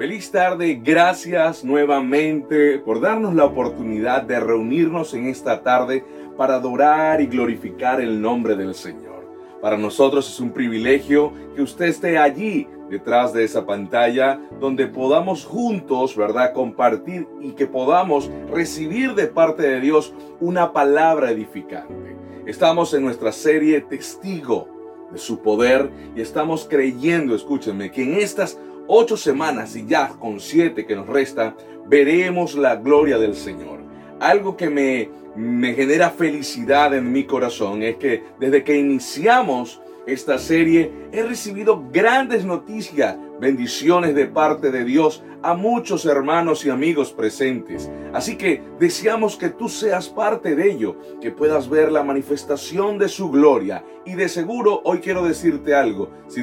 Feliz tarde, gracias nuevamente por darnos la oportunidad de reunirnos en esta tarde para adorar y glorificar el nombre del Señor. Para nosotros es un privilegio que usted esté allí detrás de esa pantalla donde podamos juntos, ¿verdad?, compartir y que podamos recibir de parte de Dios una palabra edificante. Estamos en nuestra serie Testigo de su poder y estamos creyendo, escúchenme, que en estas ocho semanas y ya con siete que nos resta, veremos la gloria del Señor. Algo que me, me genera felicidad en mi corazón es que desde que iniciamos esta serie he recibido grandes noticias, bendiciones de parte de Dios a muchos hermanos y amigos presentes. Así que deseamos que tú seas parte de ello, que puedas ver la manifestación de su gloria. Y de seguro hoy quiero decirte algo, si,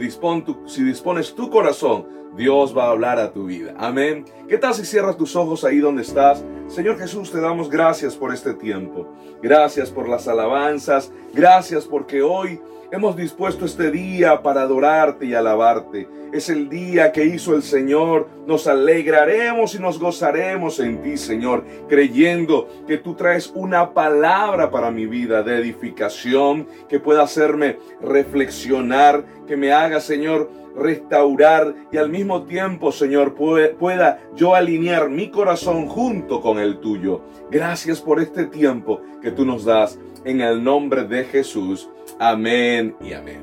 si dispones tu corazón, Dios va a hablar a tu vida. Amén. ¿Qué tal si cierras tus ojos ahí donde estás? Señor Jesús, te damos gracias por este tiempo. Gracias por las alabanzas. Gracias porque hoy hemos dispuesto este día para adorarte y alabarte. Es el día que hizo el Señor. Nos alegraremos y nos gozaremos en ti, Señor, creyendo que tú traes una palabra para mi vida de edificación que pueda hacerme reflexionar, que me haga, Señor, restaurar y al mismo tiempo, Señor, pueda yo alinear mi corazón junto con el tuyo. Gracias por este tiempo que tú nos das en el nombre de Jesús. Amén y amén.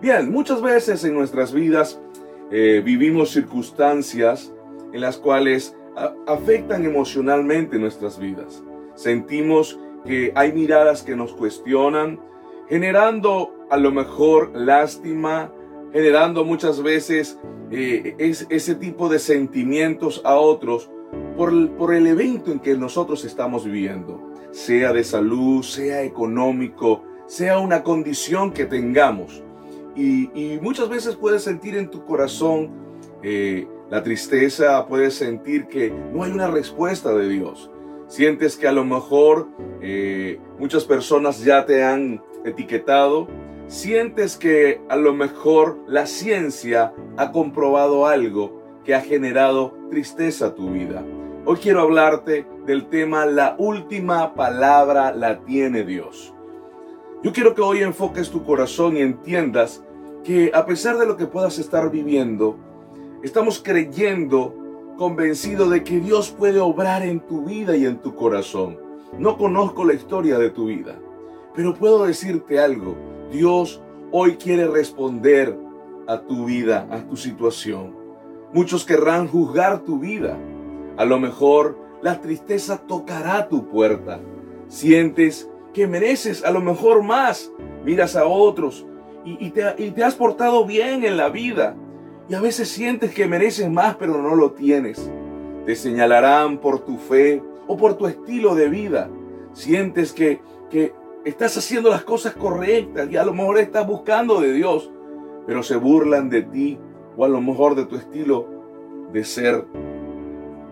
Bien, muchas veces en nuestras vidas eh, vivimos circunstancias en las cuales afectan emocionalmente nuestras vidas. Sentimos que hay miradas que nos cuestionan, generando a lo mejor lástima, generando muchas veces eh, ese tipo de sentimientos a otros por, por el evento en que nosotros estamos viviendo, sea de salud, sea económico, sea una condición que tengamos. Y, muchas veces puedes sentir en tu corazón eh, la tristeza, puedes sentir que no hay una respuesta de Dios. Sientes que a lo mejor eh, muchas personas ya te han etiquetado, sientes que a lo mejor la ciencia ha comprobado algo que ha generado tristeza a tu vida. Hoy quiero hablarte del tema la última palabra la tiene Dios. Yo quiero que hoy enfoques tu corazón y entiendas que a pesar de lo que puedas estar viviendo, estamos creyendo, convencido de que Dios puede obrar en tu vida y en tu corazón. No conozco la historia de tu vida, pero puedo decirte algo Dios hoy quiere responder a tu vida, a tu situación. Muchos querrán juzgar tu vida. A lo mejor la tristeza tocará tu puerta. Sientes que mereces a lo mejor más. Miras a otros y, te, y te has portado bien en la vida. Y a veces sientes que mereces más, pero no lo tienes. Te señalarán por tu fe o por tu estilo de vida. Sientes que, que estás haciendo las cosas correctas y a lo mejor estás buscando de Dios, pero se burlan de ti o a lo mejor de tu estilo de ser.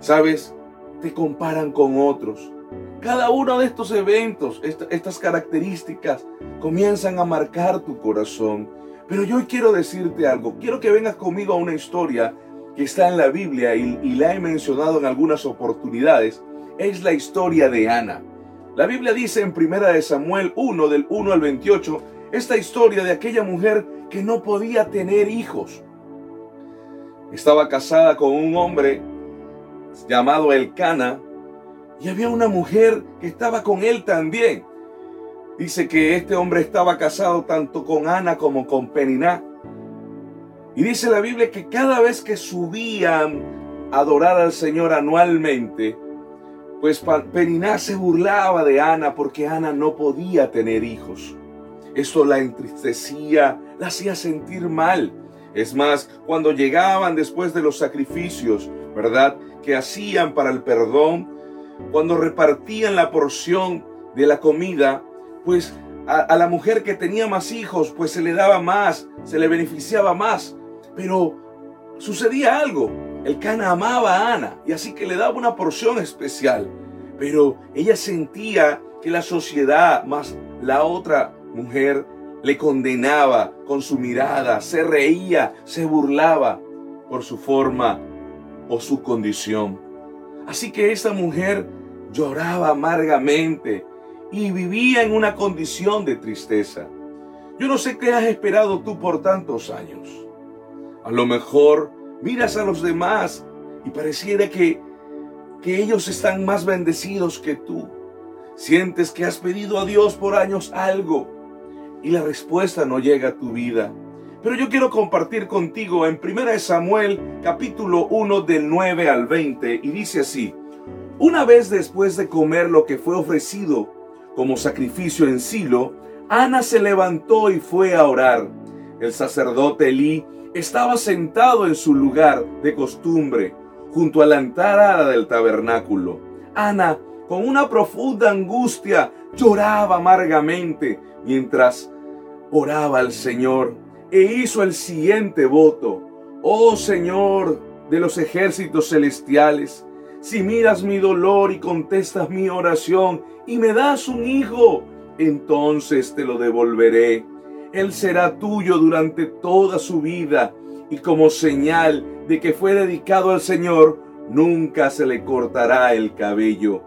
¿Sabes? Te comparan con otros. Cada uno de estos eventos, estas características, comienzan a marcar tu corazón. Pero yo quiero decirte algo. Quiero que vengas conmigo a una historia que está en la Biblia y, la he mencionado en algunas oportunidades. Es la historia de Ana. La Biblia dice en Primera de Samuel 1 del 1 al 28 esta historia de aquella mujer que no podía tener hijos. Estaba casada con un hombre llamado Elcana y había una mujer que estaba con él también. Dice que este hombre estaba casado tanto con Ana como con Peniná. Y dice la Biblia que cada vez que subían a adorar al Señor anualmente, pues Periná se burlaba de Ana porque Ana no podía tener hijos. Esto la entristecía, la hacía sentir mal. Es más, cuando llegaban después de los sacrificios, ¿verdad? Que hacían para el perdón, cuando repartían la porción de la comida, pues a, la mujer que tenía más hijos, pues se le daba más, se le beneficiaba más. Pero sucedía algo. El Cana amaba a Ana y así que le daba una porción especial. Pero ella sentía que la sociedad más la otra mujer le condenaba con su mirada, se reía, se burlaba por su forma o su condición. Así que esta mujer lloraba amargamente y vivía en una condición de tristeza. Yo no sé qué has esperado tú por tantos años. A lo mejor miras a los demás y pareciera que, que ellos están más bendecidos que tú. Sientes que has pedido a Dios por años algo y la respuesta no llega a tu vida. Pero yo quiero compartir contigo en 1 Samuel capítulo 1 del 9 al 20 y dice así, una vez después de comer lo que fue ofrecido como sacrificio en Silo, Ana se levantó y fue a orar. El sacerdote Elí estaba sentado en su lugar de costumbre, junto a la entrada del tabernáculo. Ana, con una profunda angustia, lloraba amargamente mientras oraba al Señor e hizo el siguiente voto. Oh Señor de los ejércitos celestiales, si miras mi dolor y contestas mi oración y me das un hijo, entonces te lo devolveré. Él será tuyo durante toda su vida y como señal de que fue dedicado al Señor, nunca se le cortará el cabello.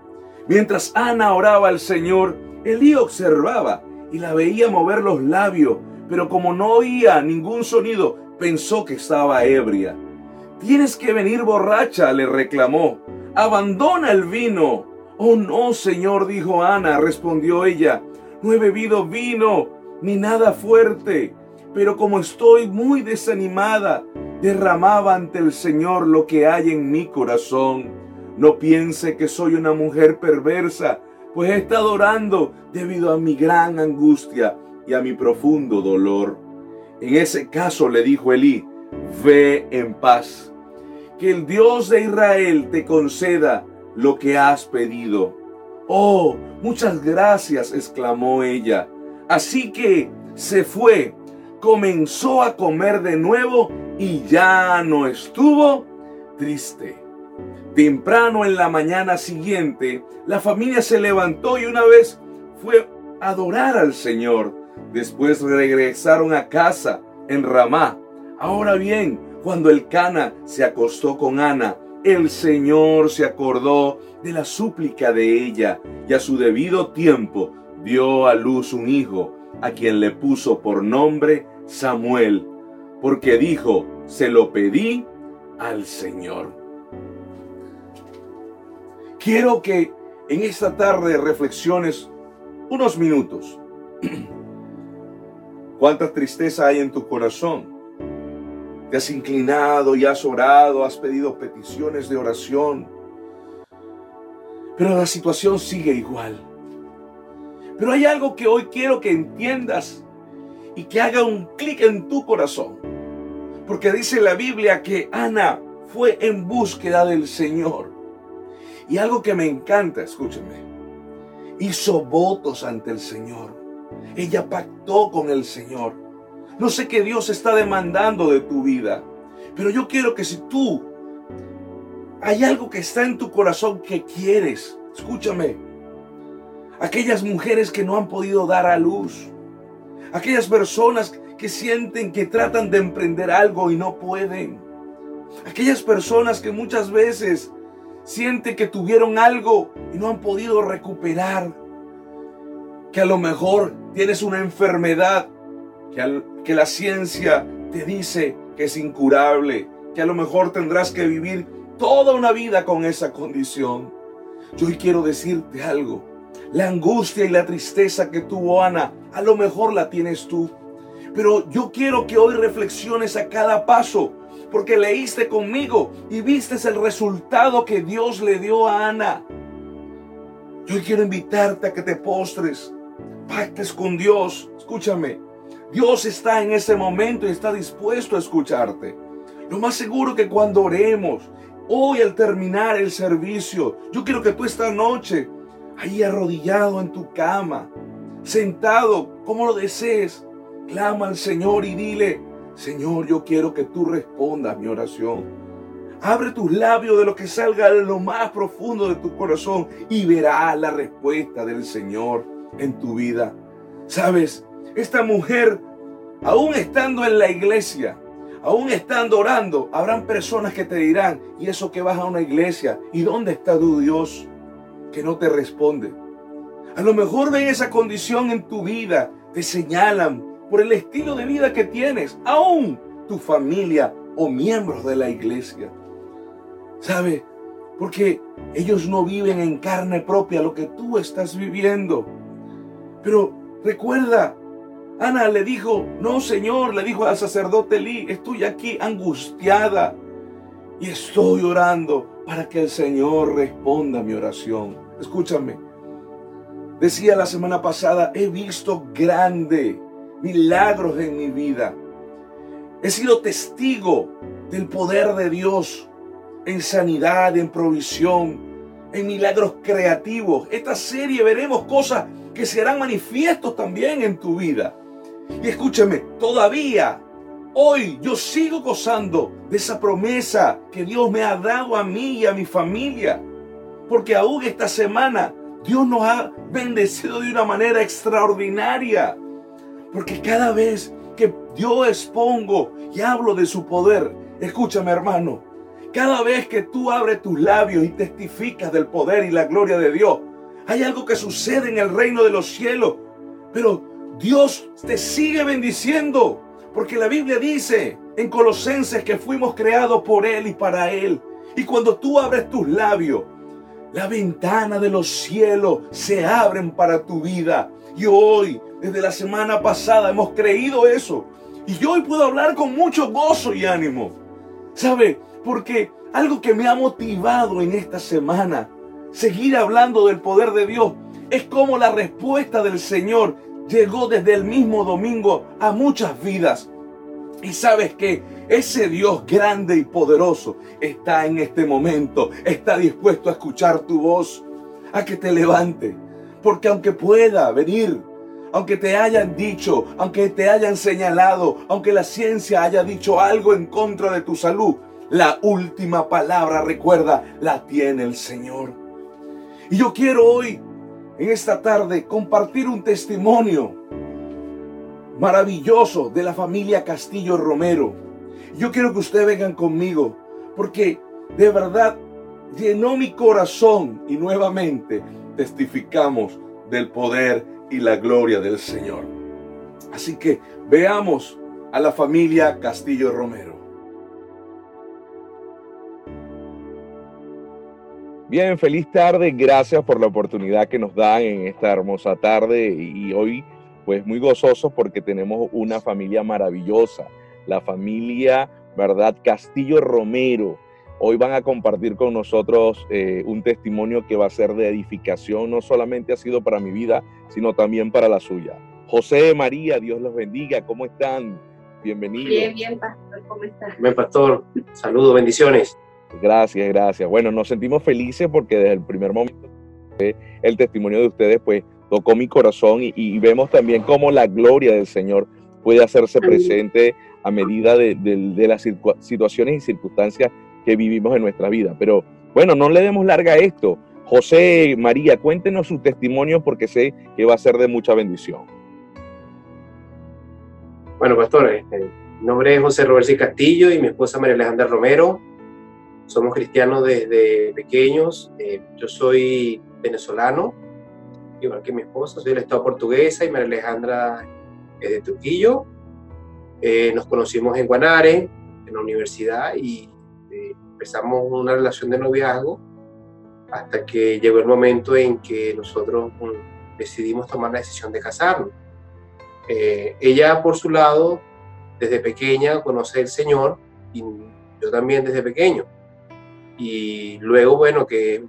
Mientras Ana oraba al Señor, Elí observaba y la veía mover los labios, pero como no oía ningún sonido, pensó que estaba ebria. Tienes que venir borracha, le reclamó. Abandona el vino. Oh no, Señor, dijo Ana, respondió ella. No he bebido vino ni nada fuerte, pero como estoy muy desanimada, derramaba ante el Señor lo que hay en mi corazón. No piense que soy una mujer perversa, pues he estado orando debido a mi gran angustia y a mi profundo dolor. En ese caso le dijo Elí, ve en paz, que el Dios de Israel te conceda lo que has pedido. Oh, muchas gracias, exclamó ella. Así que se fue, comenzó a comer de nuevo y ya no estuvo triste. Temprano en la mañana siguiente, la familia se levantó y una vez fue a adorar al Señor. Después regresaron a casa en Ramá. Ahora bien, cuando el Cana se acostó con Ana, el Señor se acordó de la súplica de ella y a su debido tiempo dio a luz un hijo, a quien le puso por nombre Samuel, porque dijo, se lo pedí al Señor. Quiero que en esta tarde reflexiones unos minutos. ¿Cuánta tristeza hay en tu corazón? Te has inclinado y has orado, has pedido peticiones de oración. Pero la situación sigue igual. Pero hay algo que hoy quiero que entiendas y que haga un clic en tu corazón. Porque dice la Biblia que Ana fue en búsqueda del Señor. Y algo que me encanta, escúcheme, hizo votos ante el Señor. Ella pactó con el Señor. No sé qué Dios está demandando de tu vida, pero yo quiero que si tú hay algo que está en tu corazón que quieres, escúchame, aquellas mujeres que no han podido dar a luz, aquellas personas que sienten que tratan de emprender algo y no pueden, aquellas personas que muchas veces sienten que tuvieron algo y no han podido recuperar, que a lo mejor tienes una enfermedad que, la ciencia te dice que es incurable, que a lo mejor tendrás que vivir toda una vida con esa condición. Yo hoy quiero decirte algo. La angustia y la tristeza que tuvo Ana, a lo mejor la tienes tú. Pero yo quiero que hoy reflexiones a cada paso, porque leíste conmigo y viste el resultado que Dios le dio a Ana. Yo quiero invitarte a que te postres, pactes con Dios. Escúchame, Dios está en ese momento y está dispuesto a escucharte. Lo más seguro que cuando oremos, hoy al terminar el servicio, yo quiero que tú esta noche, ahí arrodillado en tu cama, sentado como lo desees, clama al Señor y dile, Señor, yo quiero que tú respondas mi oración. Abre tus labios de lo que salga de lo más profundo de tu corazón y verás la respuesta del Señor en tu vida. Sabes, esta mujer, aún estando en la iglesia, aún estando orando, habrán personas que te dirán, ¿y eso que vas a una iglesia? ¿Y dónde está tu Dios? Que no te responde. A lo mejor ven esa condición en tu vida, te señalan por el estilo de vida que tienes, aún tu familia o miembros de la iglesia. ¿Sabe? Porque ellos no viven en carne propia lo que tú estás viviendo. Pero recuerda, Ana le dijo, no Señor, le dijo al sacerdote Lee, estoy aquí angustiada y estoy orando para que el Señor responda a mi oración. Escúchame, decía la semana pasada, he visto grandes milagros en mi vida. He sido testigo del poder de Dios en sanidad, en provisión, en milagros creativos. Esta serie veremos cosas que serán manifiestos también en tu vida. Y escúchame, todavía hoy yo sigo gozando de esa promesa que Dios me ha dado a mí y a mi familia. Porque aún esta semana Dios nos ha bendecido de una manera extraordinaria. Porque cada vez que yo expongo y hablo de su poder, escúchame hermano, cada vez que tú abres tus labios y testificas del poder y la gloria de Dios, hay algo que sucede en el reino de los cielos. Pero Dios te sigue bendiciendo. Porque la Biblia dice en Colosenses que fuimos creados por Él y para Él. Y cuando tú abres tus labios, la ventana de los cielos se abren para tu vida. Y hoy, desde la semana pasada, hemos creído eso. Y yo hoy puedo hablar con mucho gozo y ánimo. ¿Sabe? Porque algo que me ha motivado en esta semana, seguir hablando del poder de Dios, es como la respuesta del Señor llegó desde el mismo domingo a muchas vidas. Y sabes que ese Dios grande y poderoso está en este momento, está dispuesto a escuchar tu voz, a que te levante. Porque aunque pueda venir, aunque te hayan dicho, aunque te hayan señalado, aunque la ciencia haya dicho algo en contra de tu salud, la última palabra, recuerda, la tiene el Señor. Y yo quiero hoy en esta tarde compartir un testimonio maravilloso de la familia Castillo Romero. Yo quiero que ustedes vengan conmigo porque de verdad llenó mi corazón y nuevamente testificamos del poder y la gloria del Señor. Así que veamos a la familia Castillo Romero. Bien, feliz tarde. Gracias por la oportunidad que nos dan en esta hermosa tarde y hoy pues muy gozosos porque tenemos una familia maravillosa, la familia, ¿verdad? Castillo Romero. Hoy van a compartir con nosotros eh, un testimonio que va a ser de edificación, no solamente ha sido para mi vida, sino también para la suya. José, María, Dios los bendiga, ¿cómo están? Bienvenidos. Bien, bien, pastor, ¿cómo estás? Bien, pastor, saludos, bendiciones. Gracias, gracias. Bueno, nos sentimos felices porque desde el primer momento el testimonio de ustedes pues tocó mi corazón y, vemos también cómo la gloria del Señor puede hacerse presente a medida de, las situaciones y circunstancias que vivimos en nuestra vida. Pero bueno, no le demos larga a esto. José, María, cuéntenos su testimonio porque sé que va a ser de mucha bendición. Bueno, pastor, este, mi nombre es José Roberto Castillo y mi esposa María Alejandra Romero somos cristianos desde pequeños. Eh, yo soy venezolano, igual que mi esposa, soy del Estado portuguesa y María Alejandra es de Trujillo. Eh, nos conocimos en Guanare, en la universidad, y eh, empezamos una relación de noviazgo hasta que llegó el momento en que nosotros mm, decidimos tomar la decisión de casarnos. ella, por su lado, desde pequeña conoce al Señor y yo también desde pequeño. Y luego, bueno, que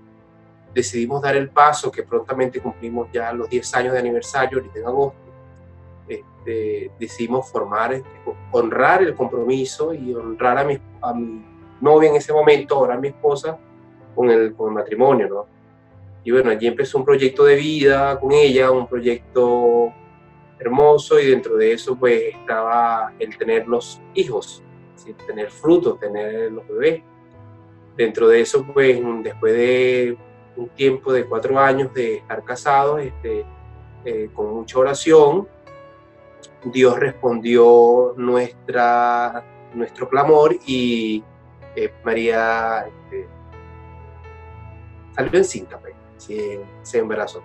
decidimos dar el paso, que prontamente cumplimos ya los 10 años de aniversario, ahorita en agosto, este, decidimos formar, este, honrar el compromiso y honrar a mi, a mi, novia en ese momento, ahora a mi esposa, con el, con el matrimonio, ¿no? Y bueno, allí empezó un proyecto de vida con ella, un proyecto hermoso y dentro de eso pues estaba el tener los hijos, tener frutos, tener los bebés. Dentro de eso, pues después de un tiempo de cuatro años de estar casados, este, eh, con mucha oración, Dios respondió nuestra nuestro clamor y eh, María este, salió encinta, pues, se, se embarazó.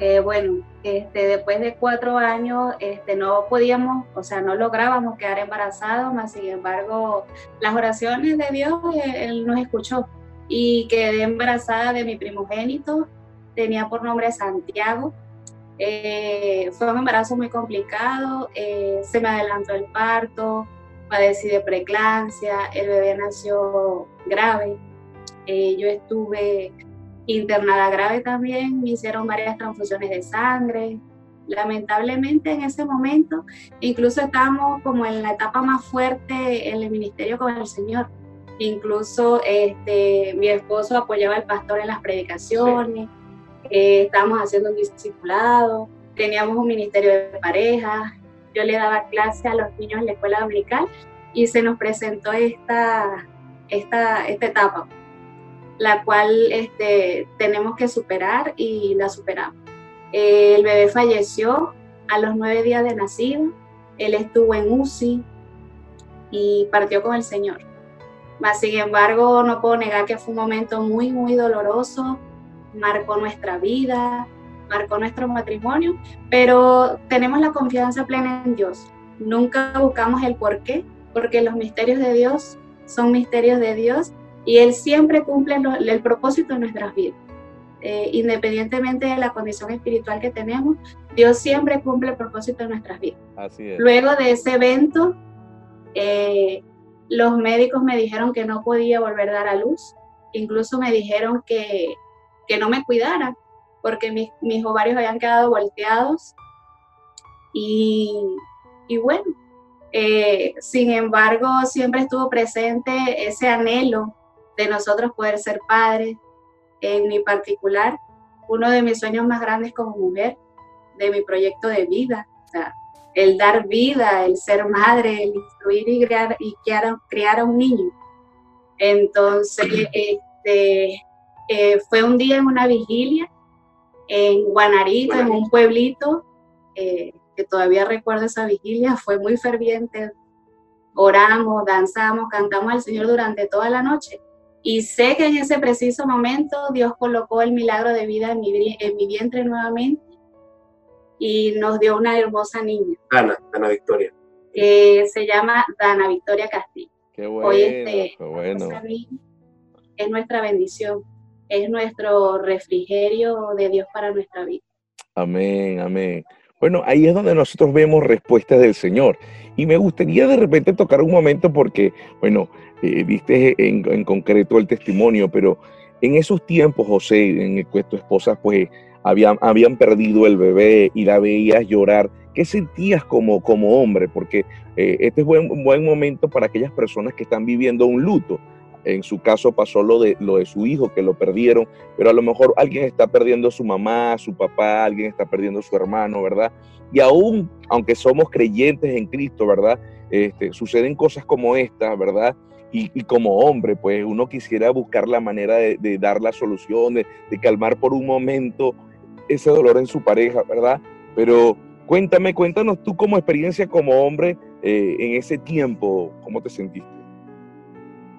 Eh, bueno, este, después de cuatro años este, no podíamos, o sea, no lográbamos quedar embarazados, más sin embargo, las oraciones de Dios, eh, Él nos escuchó y quedé embarazada de mi primogénito, tenía por nombre Santiago. Eh, fue un embarazo muy complicado, se me adelantó el parto, padecí de preclancia, el bebé nació grave, yo estuve internada grave también, me hicieron varias transfusiones de sangre. Lamentablemente en ese momento, incluso estábamos como en la etapa más fuerte en el ministerio con el Señor. Incluso este, mi esposo apoyaba al pastor en las predicaciones, eh, estábamos haciendo un discipulado, teníamos un ministerio de pareja, yo le daba clase a los niños en la escuela dominical y se nos presentó esta, esta, esta etapa la cual este, tenemos que superar y la superamos. el bebé falleció a los nueve días de nacido, él estuvo en UCI y partió con el Señor. Mas, sin embargo, no puedo negar que fue un momento muy, muy doloroso, marcó nuestra vida, marcó nuestro matrimonio, pero tenemos la confianza plena en Dios. Nunca buscamos el por qué, porque los misterios de Dios son misterios de Dios y Él siempre cumple el propósito de nuestras vidas. Eh, independientemente de la condición espiritual que tenemos, Dios siempre cumple el propósito de nuestras vidas. Así es. Luego de ese evento, eh, los médicos me dijeron que no podía volver a dar a luz. Incluso me dijeron que, que no me cuidara porque mis, mis, ovarios habían quedado volteados. Y, y bueno, eh, sin embargo, siempre estuvo presente ese anhelo de nosotros poder ser padres. En mi particular, uno de mis sueños más grandes como mujer, de mi proyecto de vida, o sea, el dar vida, el ser madre, el instruir y criar, y criar, a un niño. Entonces, este, eh, fue un día en una vigilia en Guanarito, en un pueblito, eh, que todavía recuerdo esa vigilia, fue muy ferviente. Oramos, danzamos, cantamos al Señor durante toda la noche. Y sé que en ese preciso momento Dios colocó el milagro de vida en mi, en mi vientre nuevamente y nos dio una hermosa niña. Dana, Dana Victoria. Que se llama Dana Victoria Castillo. Qué bueno, Hoy este, qué bueno. Es nuestra bendición, es nuestro refrigerio de Dios para nuestra vida. Amén, amén. Bueno, ahí es donde nosotros vemos respuestas del Señor. Y me gustaría de repente tocar un momento porque, bueno, eh, viste en, concreto el testimonio, pero en esos tiempos, José, en que tu esposa, pues, habían, habían perdido el bebé y la veías llorar. ¿Qué sentías como, como hombre? Porque eh, este es buen, buen momento para aquellas personas que están viviendo un luto. En su caso pasó lo de, lo de su hijo, que lo perdieron, pero a lo mejor alguien está perdiendo a su mamá, su papá, alguien está perdiendo a su hermano, ¿verdad? Y aún, aunque somos creyentes en Cristo, ¿verdad? Este, suceden cosas como esta, ¿verdad? Y, como hombre, pues uno quisiera buscar la manera de, dar la solución, de, calmar por un momento ese dolor en su pareja, ¿verdad? Pero cuéntame, cuéntanos tú como experiencia como hombre eh, en ese tiempo, ¿cómo te sentiste?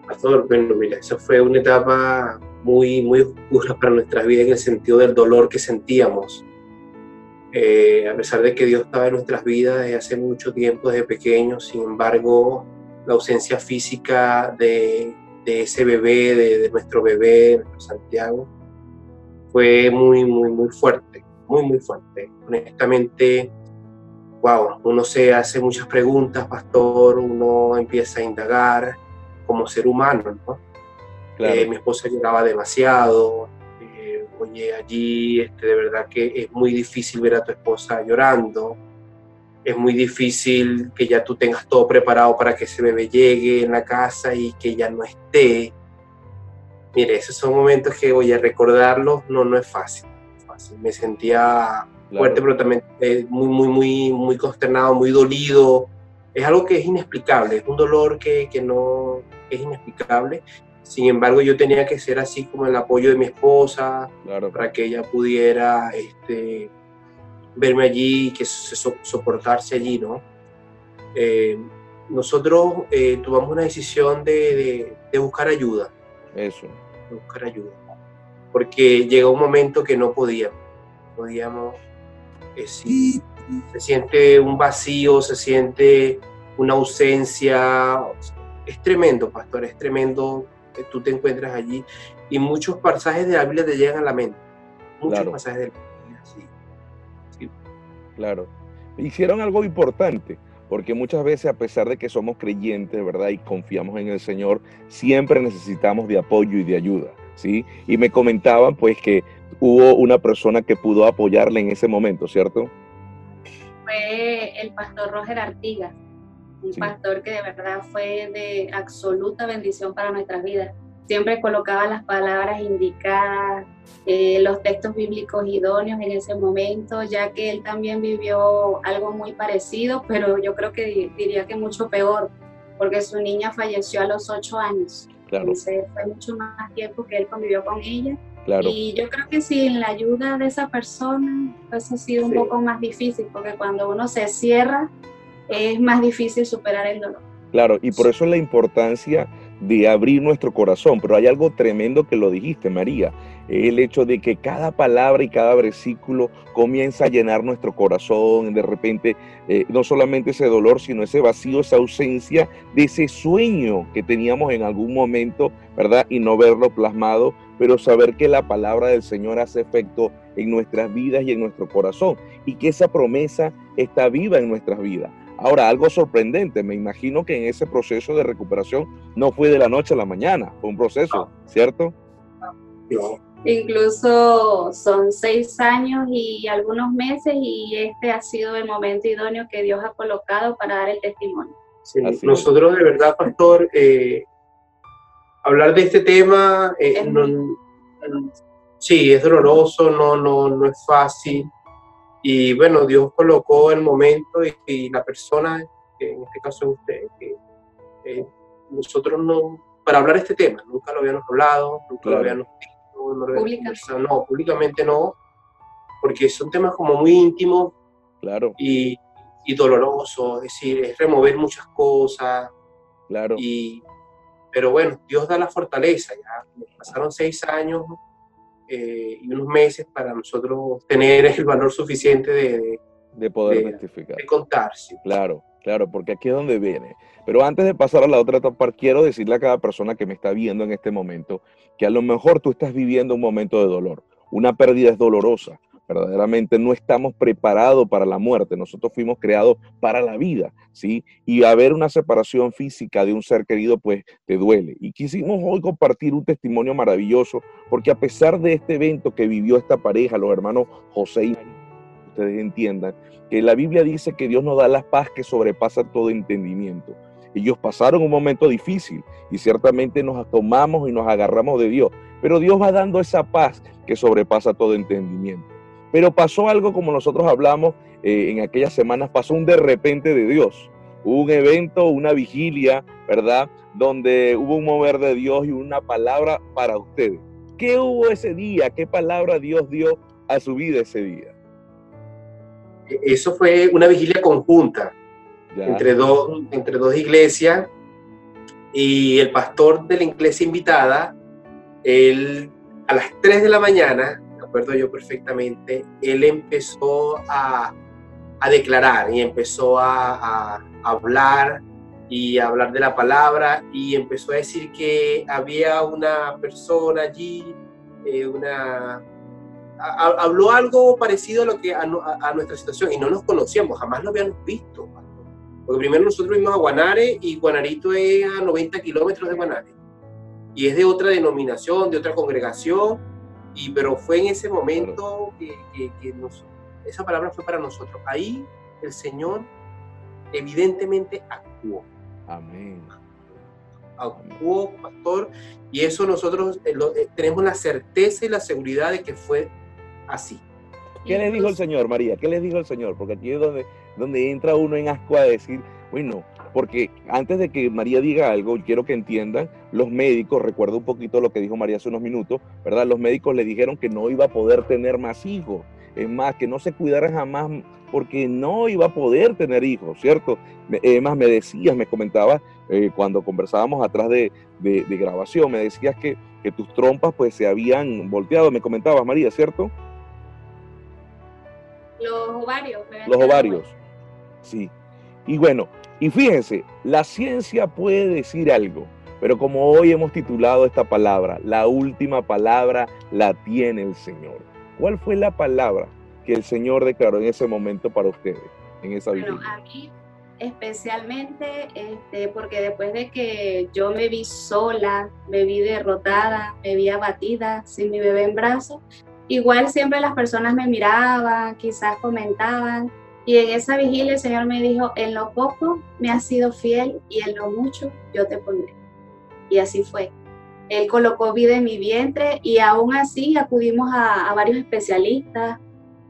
Pastor, bueno, mira, esa fue una etapa muy, muy oscura para nuestra vida en el sentido del dolor que sentíamos. Eh, a pesar de que Dios estaba en nuestras vidas desde hace mucho tiempo, desde pequeños, sin embargo, la ausencia física de, ese bebé, de, nuestro bebé, nuestro Santiago, fue muy, muy, muy fuerte, muy, muy fuerte. Honestamente, wow, uno se hace muchas preguntas, pastor, uno empieza a indagar como ser humano, ¿no? Eh, mi esposa lloraba demasiado, eh, oye, allí este, de verdad que es muy difícil ver a tu esposa llorando, es muy difícil que ya tú tengas todo preparado para que ese bebé llegue en la casa y que ya no esté. Mire, esos son momentos que, voy a recordarlos no, no es fácil. Me sentía fuerte, pero también eh, muy, muy, muy, muy consternado, muy dolido. Es algo que es inexplicable, es un dolor que, que no es inexplicable. Sin embargo, yo tenía que ser así como el apoyo de mi esposa, para que ella pudiera este, verme allí y que soportarse allí, ¿no? Eh, nosotros eh, tomamos una decisión de, buscar ayuda. Eso. De buscar ayuda. Porque llegó un momento que no podíamos. Podíamos. Eh, se siente un vacío, se siente una ausencia. Es tremendo, pastor, es tremendo que tú te encuentras allí. Y muchos pasajes de la Biblia te llegan a la mente. Muchos pasajes de la Biblia, sí. Claro. Hicieron algo importante porque muchas veces a pesar de que somos creyentes, ¿verdad? Y confiamos en el Señor, siempre necesitamos de apoyo y de ayuda, ¿sí? Y me comentaban pues que hubo una persona que pudo apoyarle en ese momento, ¿cierto? Fue el pastor Roger Artigas, un pastor que de verdad fue de absoluta bendición para nuestras vidas siempre colocaba las palabras indicadas, eh, los textos bíblicos idóneos en ese momento, ya que él también vivió algo muy parecido, pero yo creo que diría que mucho peor, porque su niña falleció a los ocho años. Claro. Entonces fue mucho más tiempo que él convivió con ella. Claro. Y yo creo que sin la ayuda de esa persona, pues ha sido un poco más difícil, porque cuando uno se cierra, es más difícil superar el dolor. Claro, y por eso la importancia de abrir nuestro corazón, pero hay algo tremendo que lo dijiste, María, el hecho de que cada palabra y cada versículo comienza a llenar nuestro corazón, de repente eh, no solamente ese dolor, sino ese vacío, esa ausencia de ese sueño que teníamos en algún momento, ¿verdad? Y no verlo plasmado, pero saber que la palabra del Señor hace efecto en nuestras vidas y en nuestro corazón, y que esa promesa está viva en nuestras vidas. Ahora, algo sorprendente, me imagino que en ese proceso de recuperación no fue de la noche a la mañana, fue un proceso, ¿cierto? Incluso son seis años y algunos meses y este ha sido el momento idóneo que Dios ha colocado para dar el testimonio. nosotros de verdad, pastor, eh, hablar de este tema, eh, sí, es doloroso, no, no, no es fácil. Y bueno, Dios colocó el momento y, la persona, que en este caso es usted, que eh, nosotros no, para hablar de este tema, nunca lo habíamos hablado, nunca lo habíamos visto, no, lo no, públicamente no, porque son temas como muy íntimos claro. y, y dolorosos, es decir, es remover muchas cosas. Claro. Y, pero bueno, Dios da la fortaleza, ya pasaron seis años eh, y unos meses para nosotros tener el valor suficiente de, de poder testificar. De contar, Claro, claro, porque aquí es donde viene. Pero antes de pasar a la otra etapa, quiero decirle a cada persona que me está viendo en este momento que a lo mejor tú estás viviendo un momento de dolor. Una pérdida es dolorosa, verdaderamente no estamos preparados para la muerte, nosotros fuimos creados para la vida, ¿sí? Y haber una separación física de un ser querido, pues te duele. Y quisimos hoy compartir un testimonio maravilloso, porque a pesar de este evento que vivió esta pareja, los hermanos José y María, ustedes entiendan que la Biblia dice que Dios nos da la paz que sobrepasa todo entendimiento. Ellos pasaron un momento difícil y ciertamente nos tomamos y nos agarramos de Dios, pero Dios va dando esa paz que sobrepasa todo entendimiento. Pero pasó algo como nosotros hablamos eh, en aquellas semanas, pasó un de repente de Dios. Hubo un evento, una vigilia, ¿verdad? Donde hubo un mover de Dios y una palabra para ustedes. ¿Qué hubo ese día? ¿Qué palabra Dios dio a su vida ese día? Eso fue una vigilia conjunta entre dos, entre dos iglesias y el pastor de la iglesia invitada, él a las 3 de la mañana recuerdo yo perfectamente, él empezó a, a declarar y empezó a, hablar y hablar de la palabra y empezó a decir que había una persona allí, eh, una... habló algo parecido a lo que a, nuestra situación y no nos conocíamos, jamás lo habíamos visto. Porque primero nosotros fuimos a Guanare y Guanarito es a 90 kilómetros de Guanare. Y es de otra denominación, de otra congregación, y, pero fue en ese momento que, que, esa palabra fue para nosotros. Ahí el Señor evidentemente actuó. Amén. Actuó, pastor, y eso nosotros eh, eh, tenemos la certeza y la seguridad de que fue así. ¿Qué le dijo el Señor, María? ¿Qué le dijo el Señor? Porque aquí es donde, donde entra uno en asco a decir, bueno, porque antes de que María diga algo, quiero que entiendan, los médicos, recuerdo un poquito lo que dijo María hace unos minutos, ¿verdad? Los médicos le dijeron que no iba a poder tener más hijos. es más, que no se cuidara jamás porque no iba a poder tener hijos, ¿cierto? Además, me decías, me comentabas eh, cuando conversábamos atrás de, grabación, me decías que, que, tus trompas pues se habían volteado, me comentabas, María, ¿cierto? Los ovarios. Los ovarios, sí. Y bueno, y fíjense, la ciencia puede decir algo, pero como hoy hemos titulado esta palabra, la última palabra la tiene el Señor. ¿Cuál fue la palabra que el Señor declaró en ese momento para ustedes, en esa bueno, a mí especialmente este, porque después de que yo me vi sola, me vi derrotada, me vi abatida sin mi bebé en brazos, igual siempre las personas me miraban, quizás comentaban, y en esa vigilia el Señor me dijo, en lo poco me has sido fiel y en lo mucho yo te pondré. Y así fue. Él colocó vida en mi vientre y aún así acudimos a, varios especialistas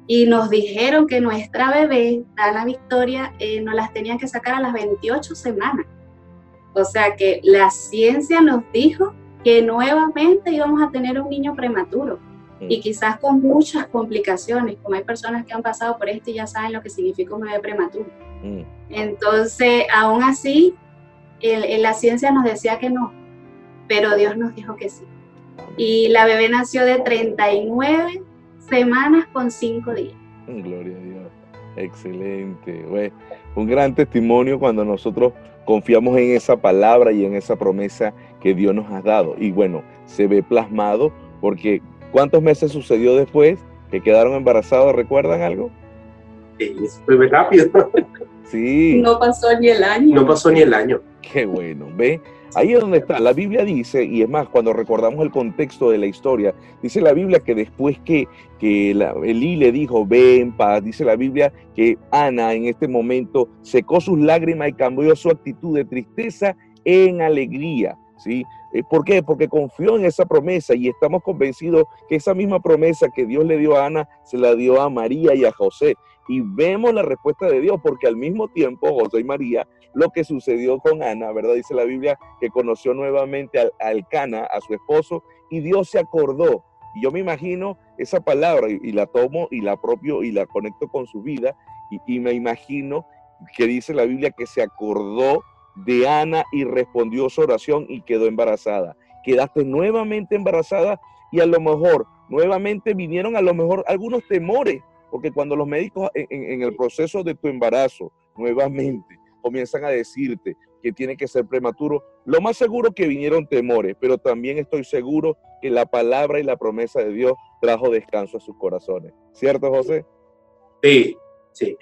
y nos dijeron que nuestra bebé, Dana Victoria, eh, nos las tenían que sacar a las 28 semanas. O sea que la ciencia nos dijo que nuevamente íbamos a tener un niño prematuro. Y quizás con muchas complicaciones, como hay personas que han pasado por esto y ya saben lo que significa un bebé prematuro. Mm. Entonces, aún así, la ciencia nos decía que no, pero Dios nos dijo que sí. Y la bebé nació de 39 semanas con 5 días. Gloria a Dios. Excelente. un gran testimonio cuando nosotros confiamos en esa palabra y en esa promesa que Dios nos ha dado. Y bueno, se ve plasmado porque ¿cuántos meses sucedió después que quedaron embarazados? ¿Recuerdan algo? Sí, fue muy rápido. Sí. No pasó ni el año. No pasó ni el año. Qué bueno, ¿ve? Ahí es donde está. La Biblia dice, y es más, cuando recordamos el contexto de la historia, dice la Biblia que después que, que Elí le dijo, ve en paz, dice la Biblia que Ana en este momento secó sus lágrimas y cambió su actitud de tristeza en alegría. ¿sí? Eh, ¿Por qué? Porque confió en esa promesa y estamos convencidos que esa misma promesa que Dios le dio a Ana se la dio a María y a José. Y vemos la respuesta de Dios, porque al mismo tiempo José y María lo que sucedió con Ana, ¿verdad? Dice la Biblia que conoció nuevamente al, Cana, a su esposo, y Dios se acordó. Y yo me imagino esa palabra y, la tomo y la propio y la conecto con su vida y, me imagino que dice la Biblia que se acordó de Ana y respondió su oración y quedó embarazada. Quedaste nuevamente embarazada y a lo mejor nuevamente vinieron a lo mejor algunos temores, porque cuando los médicos en el proceso de tu embarazo nuevamente comienzan a decirte que tiene que ser prematuro, lo más seguro que vinieron temores, pero también estoy seguro que la palabra y la promesa de Dios trajo descanso a sus corazones. ¿Cierto, José? Sí, sí.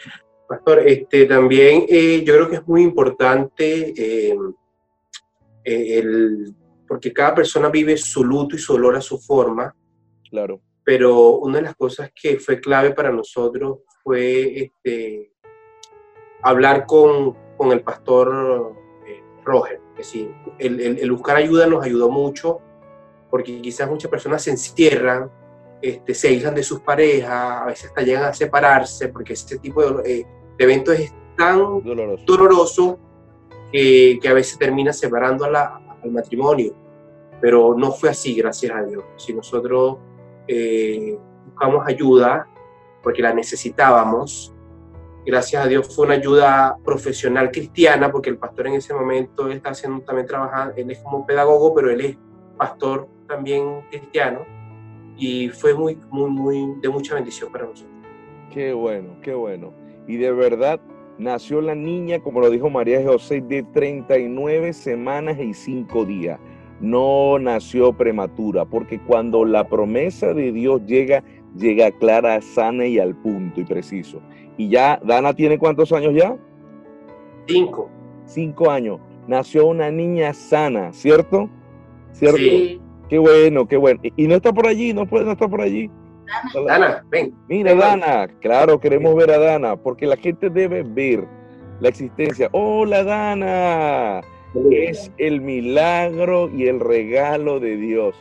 Pastor, este, también eh, yo creo que es muy importante eh, eh, el, porque cada persona vive su luto y su dolor a su forma. Claro. Pero una de las cosas que fue clave para nosotros fue este, hablar con, con el pastor eh, Roger. Que sí, el, el, buscar ayuda nos ayudó mucho, porque quizás muchas personas se encierran, este, se aíslan de sus parejas, a veces hasta llegan a separarse, porque ese tipo de, eh, evento es tan doloroso, que, que, a veces termina separando a la, al matrimonio. Pero no fue así, gracias a Dios. Si nosotros eh, buscamos ayuda, porque la necesitábamos, gracias a Dios fue una ayuda profesional cristiana, porque el pastor en ese momento él está haciendo también trabajando, él es como pedagogo, pero él es pastor también cristiano, y fue muy, muy, muy de mucha bendición para nosotros. Qué bueno, qué bueno. Y de verdad nació la niña, como lo dijo María José, de 39 semanas y 5 días. No nació prematura, porque cuando la promesa de Dios llega, llega clara, sana y al punto y preciso. Y ya, Dana tiene cuántos años ya? Cinco. Cinco años. Nació una niña sana, ¿cierto? ¿Cierto? Sí. Qué bueno, qué bueno. Y, no está por allí, no puede, no está por allí. Dana, ven. Mira, Dana, claro, queremos ver a Dana, porque la gente debe ver la existencia. Hola, Dana. Es el milagro y el regalo de Dios.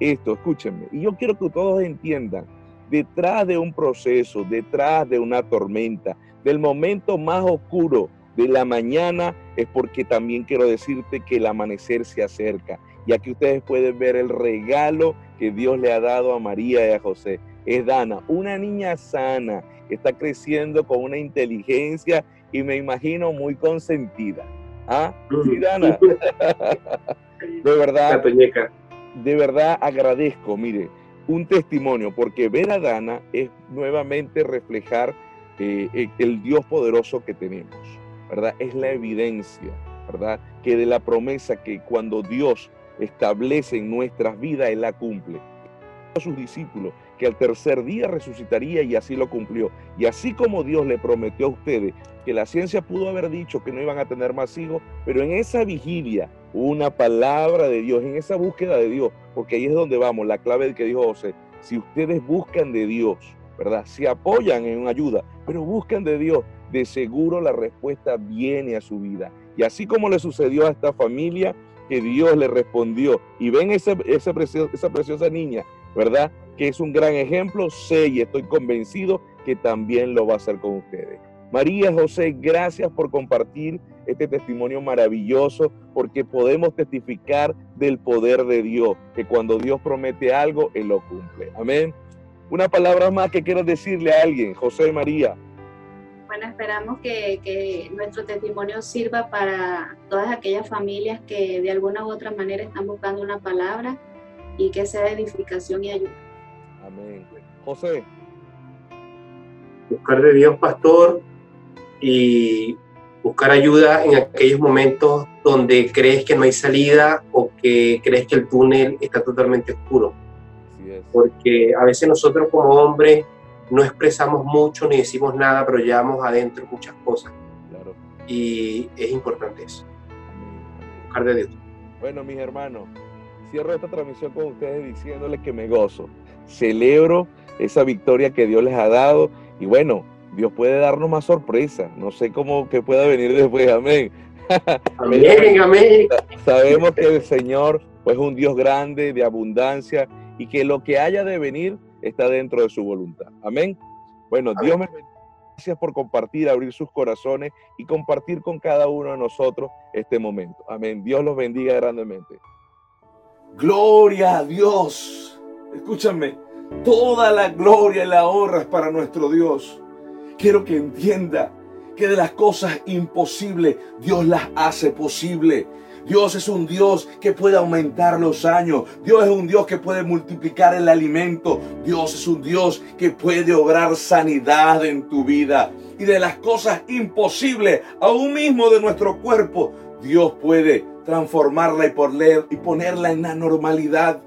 Esto, escúchenme. Y yo quiero que todos entiendan detrás de un proceso, detrás de una tormenta, del momento más oscuro de la mañana, es porque también quiero decirte que el amanecer se acerca. Y aquí ustedes pueden ver el regalo que Dios le ha dado a María y a José. es Dana, una niña sana que está creciendo con una inteligencia y me imagino muy consentida. ¿Ah? Sí, Dana. de verdad. De verdad agradezco, mire, un testimonio, porque ver a Dana es nuevamente reflejar eh, el Dios poderoso que tenemos, ¿verdad? Es la evidencia, ¿verdad? Que de la promesa que cuando Dios establece en nuestras vidas, Él la cumple. A sus discípulos que al tercer día resucitaría y así lo cumplió. Y así como Dios le prometió a ustedes que la ciencia pudo haber dicho que no iban a tener más hijos, pero en esa vigilia, una palabra de Dios, en esa búsqueda de Dios, porque ahí es donde vamos, la clave de que dijo José, si ustedes buscan de Dios, ¿verdad? Se apoyan en una ayuda, pero buscan de Dios, de seguro la respuesta viene a su vida. Y así como le sucedió a esta familia, que Dios le respondió. Y ven esa, esa, preciosa niña, ¿verdad? Que es un gran ejemplo. Sé y estoy convencido que también lo va a hacer con ustedes. María José, gracias por compartir este testimonio maravilloso, porque podemos testificar del poder de Dios, que cuando Dios promete algo, Él lo cumple. Amén. Una palabra más que quiero decirle a alguien, José María. Bueno, esperamos que, nuestro testimonio sirva para todas aquellas familias que de alguna u otra manera están buscando una palabra y que sea edificación y ayuda. Amén. José. Buscar de Dios, pastor, y buscar ayuda en aquellos momentos donde crees que no hay salida o que crees que el túnel está totalmente oscuro. Porque a veces nosotros como hombres no expresamos mucho ni decimos nada, pero llevamos adentro muchas cosas. Y es importante eso. Buscar de Dios. Bueno, mis hermanos, cierro esta transmisión con ustedes diciéndoles que me gozo. Celebro esa victoria que Dios les ha dado. Y bueno, Dios puede darnos más sorpresa. No sé cómo que pueda venir después. Amén. Amén, amén. Sabemos que el Señor pues, es un Dios grande, de abundancia, y que lo que haya de venir está dentro de su voluntad. Amén. Bueno, Dios me bendiga. Gracias por compartir, abrir sus corazones y compartir con cada uno de nosotros este momento. Amén. Dios los bendiga grandemente. Gloria a Dios. Escúchame, toda la gloria y la honra es para nuestro Dios. Quiero que entienda que de las cosas imposibles Dios las hace posible. Dios es un Dios que puede aumentar los años. Dios es un Dios que puede multiplicar el alimento. Dios es un Dios que puede obrar sanidad en tu vida. Y de las cosas imposibles, aún mismo de nuestro cuerpo, Dios puede transformarla y, ponerla en la normalidad.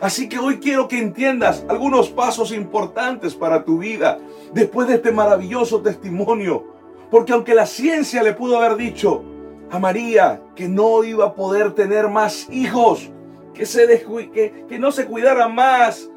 Así que hoy quiero que entiendas algunos pasos importantes para tu vida después de este maravilloso testimonio. Porque aunque la ciencia le pudo haber dicho, a María que no iba a poder tener más hijos, que, se que, que no se cuidara más,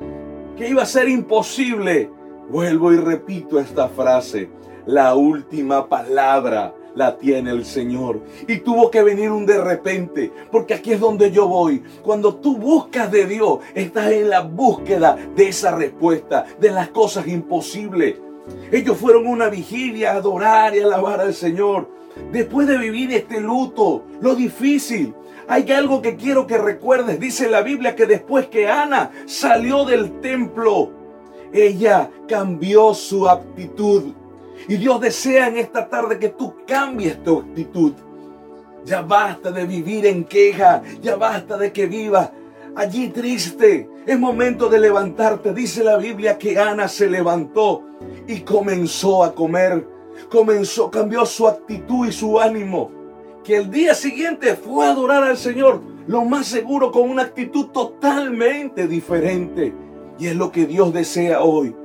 que iba a ser imposible. Vuelvo y repito esta frase, la última palabra la tiene el Señor. Y tuvo que venir un de repente, porque aquí es donde yo voy. Cuando tú buscas de Dios, estás en la búsqueda de esa respuesta, de las cosas imposibles. Ellos fueron una vigilia a adorar y alabar al Señor después de vivir este luto, lo difícil, hay algo que quiero que recuerdes. Dice la Biblia que después que Ana salió del templo, ella cambió su actitud. Y Dios desea en esta tarde que tú cambies tu actitud. Ya basta de vivir en queja, ya basta de que vivas allí triste. Es momento de levantarte. Dice la Biblia que Ana se levantó y comenzó a comer comenzó, cambió su actitud y su ánimo. Que el día siguiente fue a adorar al Señor, lo más seguro con una actitud totalmente diferente. Y es lo que Dios desea hoy.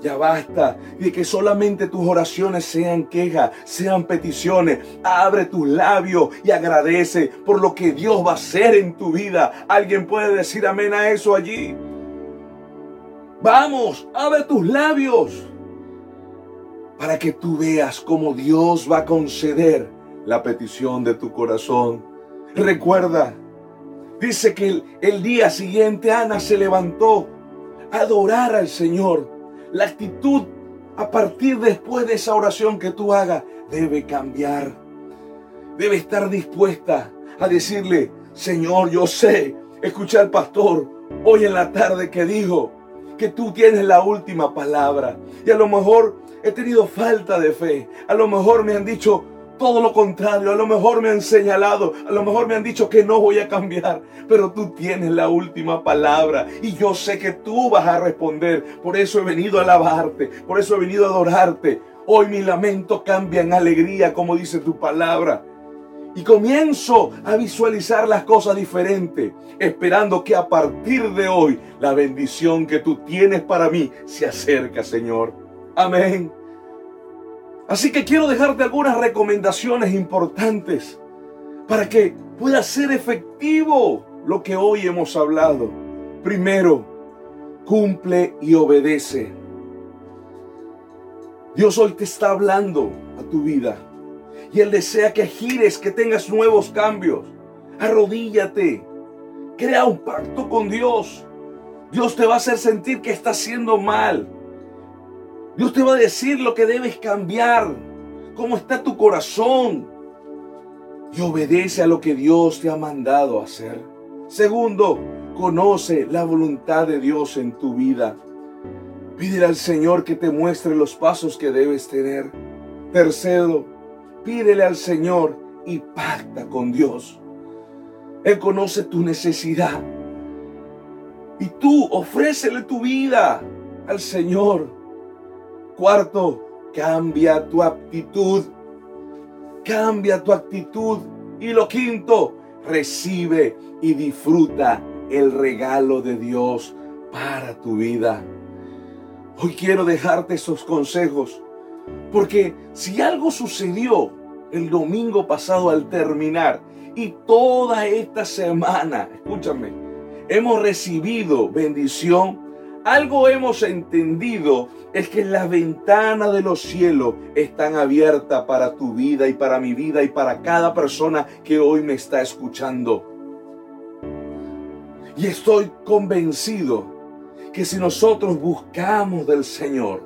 Ya basta de que solamente tus oraciones sean quejas, sean peticiones. Abre tus labios y agradece por lo que Dios va a hacer en tu vida. ¿Alguien puede decir amén a eso allí? Vamos, abre tus labios para que tú veas cómo Dios va a conceder la petición de tu corazón. Recuerda, dice que el, día siguiente Ana se levantó a adorar al Señor. La actitud a partir después de esa oración que tú hagas debe cambiar. Debe estar dispuesta a decirle, Señor, yo sé, escucha al pastor hoy en la tarde que dijo, que tú tienes la última palabra. Y a lo mejor he tenido falta de fe. A lo mejor me han dicho todo lo contrario. A lo mejor me han señalado. A lo mejor me han dicho que no voy a cambiar. Pero tú tienes la última palabra. Y yo sé que tú vas a responder. Por eso he venido a alabarte. Por eso he venido a adorarte. Hoy mi lamento cambia en alegría, como dice tu palabra. Y comienzo a visualizar las cosas diferentes, esperando que a partir de hoy la bendición que tú tienes para mí se acerca, Señor. Amén. Así que quiero dejarte algunas recomendaciones importantes para que pueda ser efectivo lo que hoy hemos hablado. Primero, cumple y obedece. Dios hoy te está hablando a tu vida y Él desea que gires, que tengas nuevos cambios. Arrodíllate, crea un pacto con Dios. Dios te va a hacer sentir que estás haciendo mal. Dios te va a decir lo que debes cambiar, cómo está tu corazón. Y obedece a lo que Dios te ha mandado hacer. Segundo, conoce la voluntad de Dios en tu vida. Pídele al Señor que te muestre los pasos que debes tener. Tercero, pídele al Señor y pacta con Dios. Él conoce tu necesidad. Y tú ofrécele tu vida al Señor. Cuarto, cambia tu actitud. Cambia tu actitud. Y lo quinto, recibe y disfruta el regalo de Dios para tu vida. Hoy quiero dejarte esos consejos, porque si algo sucedió el domingo pasado al terminar y toda esta semana, escúchame, hemos recibido bendición, algo hemos entendido es que las ventanas de los cielos están abiertas para tu vida y para mi vida y para cada persona que hoy me está escuchando. Y estoy convencido que si nosotros buscamos del Señor,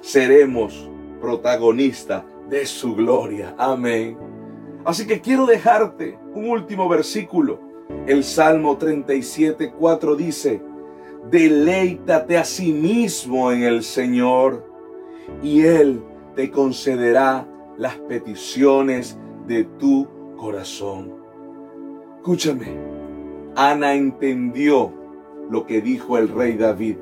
seremos protagonistas de su gloria. Amén. Así que quiero dejarte un último versículo. El Salmo 37, 4 dice, deleítate a sí mismo en el Señor y Él te concederá las peticiones de tu corazón. Escúchame, Ana entendió lo que dijo el rey David.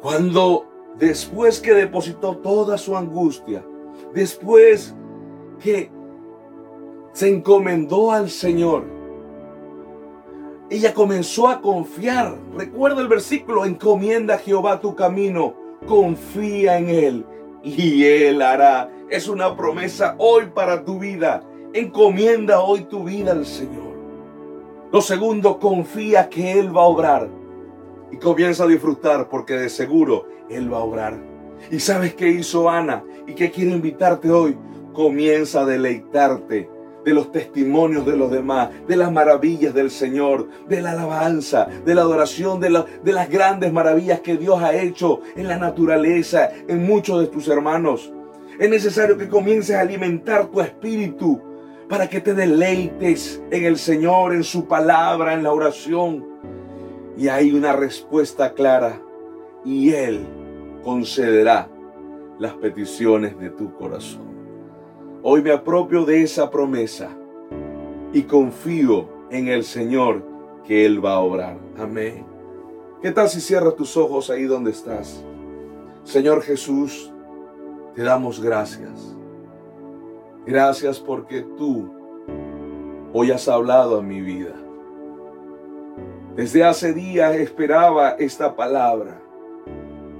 Cuando después que depositó toda su angustia, después que se encomendó al Señor, ella comenzó a confiar. Recuerda el versículo, encomienda a Jehová tu camino, confía en Él y Él hará. Es una promesa hoy para tu vida. Encomienda hoy tu vida al Señor. Lo segundo, confía que Él va a obrar. Y comienza a disfrutar porque de seguro Él va a obrar. ¿Y sabes qué hizo Ana? ¿Y qué quiero invitarte hoy? Comienza a deleitarte de los testimonios de los demás, de las maravillas del Señor, de la alabanza, de la adoración, de, de las grandes maravillas que Dios ha hecho en la naturaleza, en muchos de tus hermanos. Es necesario que comiences a alimentar tu espíritu para que te deleites en el Señor, en su palabra, en la oración. Y hay una respuesta clara y Él concederá las peticiones de tu corazón. Hoy me apropio de esa promesa y confío en el Señor que Él va a obrar. Amén. ¿Qué tal si cierras tus ojos ahí donde estás? Señor Jesús, te damos gracias Gracias porque tú hoy has hablado a mi vida. Desde hace días esperaba esta palabra.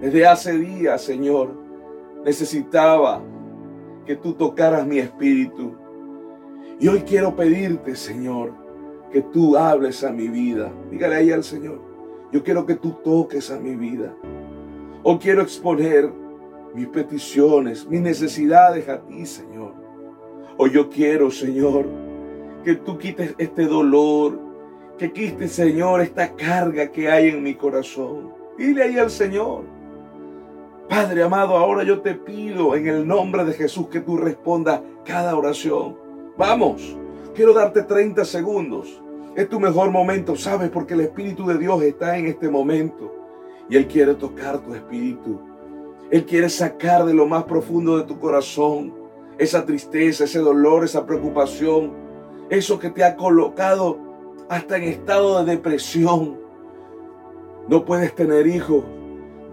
Desde hace días, Señor, necesitaba que tú tocaras mi espíritu. Y hoy quiero pedirte, Señor, que tú hables a mi vida. Dígale ahí al Señor, yo quiero que tú toques a mi vida. Hoy quiero exponer mis peticiones, mis necesidades a ti, Señor. Hoy yo quiero, Señor, que tú quites este dolor, que quites, Señor, esta carga que hay en mi corazón. Dile ahí al Señor. Padre amado, ahora yo te pido en el nombre de Jesús que tú respondas cada oración. Vamos, quiero darte 30 segundos Es tu mejor momento, ¿sabes? Porque el Espíritu de Dios está en este momento. Y Él quiere tocar tu espíritu. Él quiere sacar de lo más profundo de tu corazón esa tristeza, ese dolor, esa preocupación, eso que te ha colocado hasta en estado de depresión. No puedes tener hijos.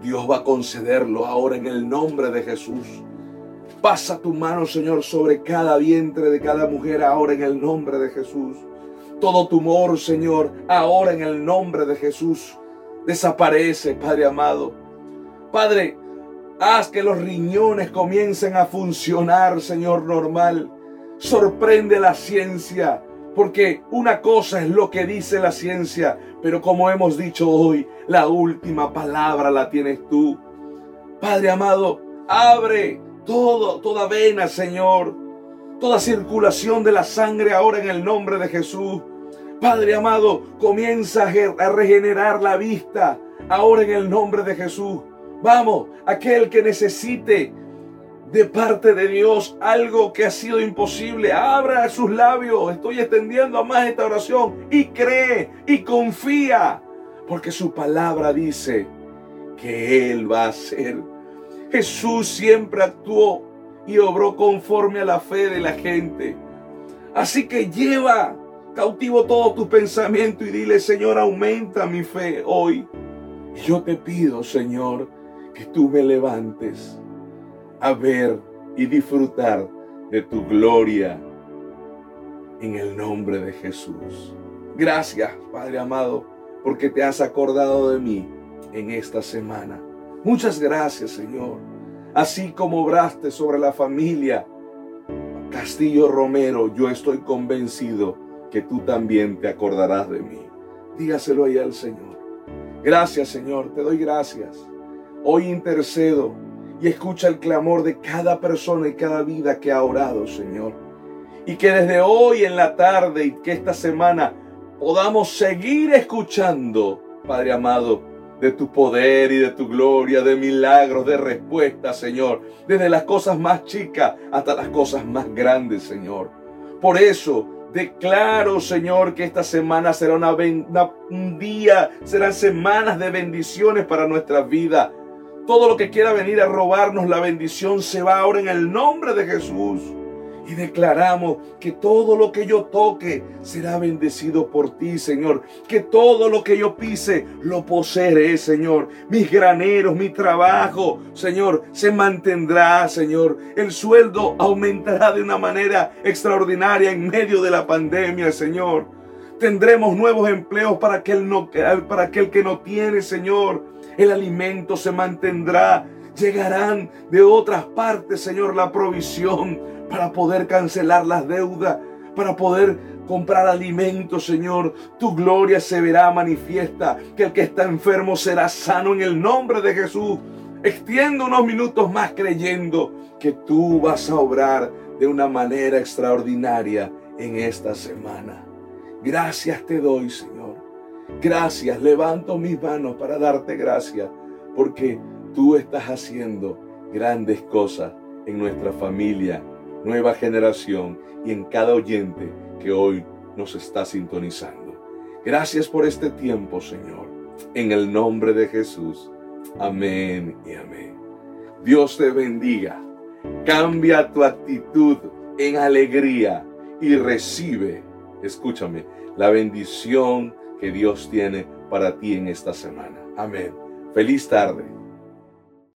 Dios va a concederlo ahora en el nombre de Jesús. Pasa tu mano, Señor, sobre cada vientre de cada mujer ahora en el nombre de Jesús. Todo tumor, Señor, ahora en el nombre de Jesús. Desaparece, Padre amado. Padre, haz que los riñones comiencen a funcionar, Señor, normal. Sorprende la ciencia, porque una cosa es lo que dice la ciencia, pero como hemos dicho hoy, la última palabra la tienes tú. Padre amado, abre todo, toda vena, Señor, toda circulación de la sangre ahora en el nombre de Jesús. Padre amado, comienza a regenerar la vista ahora en el nombre de Jesús. Vamos, aquel que necesite de parte de Dios algo que ha sido imposible, abra sus labios. Estoy extendiendo a más esta oración y cree y confía, porque su palabra dice que Él va a hacer. Jesús siempre actuó y obró conforme a la fe de la gente. Así que lleva cautivo todo tu pensamiento y dile, Señor, aumenta mi fe hoy. Y yo te pido, Señor, que tú me levantes a ver y disfrutar de tu gloria en el nombre de Jesús. Gracias, Padre amado, porque te has acordado de mí en esta semana. Muchas gracias, Señor. Así como obraste sobre la familia Castillo Romero, yo estoy convencido que tú también te acordarás de mí. Dígaselo ahí al Señor. Gracias, Señor, te doy gracias. Hoy intercedo y escucha el clamor de cada persona y cada vida que ha orado, Señor. Y que desde hoy en la tarde y que esta semana podamos seguir escuchando, Padre amado, de tu poder y de tu gloria, de milagros, de respuestas, Señor. Desde las cosas más chicas hasta las cosas más grandes, Señor. Por eso declaro, Señor, que esta semana será una, un día, serán semanas de bendiciones para nuestra vida. Todo lo que quiera venir a robarnos la bendición se va ahora en el nombre de Jesús. Y declaramos que todo lo que yo toque será bendecido por ti, Señor. Que todo lo que yo pise lo poseeré, Señor. Mis graneros, mi trabajo, Señor, se mantendrá, Señor. El sueldo aumentará de una manera extraordinaria en medio de la pandemia, Señor. Tendremos nuevos empleos para aquel, para aquel que no tiene, Señor el alimento se mantendrá. Llegarán de otras partes, Señor, la provisión para poder cancelar las deudas, para poder comprar alimento, Señor. Tu gloria se verá manifiesta, que el que está enfermo será sano en el nombre de Jesús. Extiendo unos minutos más creyendo que tú vas a obrar de una manera extraordinaria en esta semana. Gracias te doy, Señor. Gracias, levanto mis manos para darte gracias, porque tú estás haciendo grandes cosas en nuestra familia, nueva generación y en cada oyente que hoy nos está sintonizando. Gracias por este tiempo, Señor. En el nombre de Jesús. Amén y amén. Dios te bendiga. Cambia tu actitud en alegría y recibe, escúchame, la bendición que Dios tiene para ti en esta semana. Amén. Feliz tarde.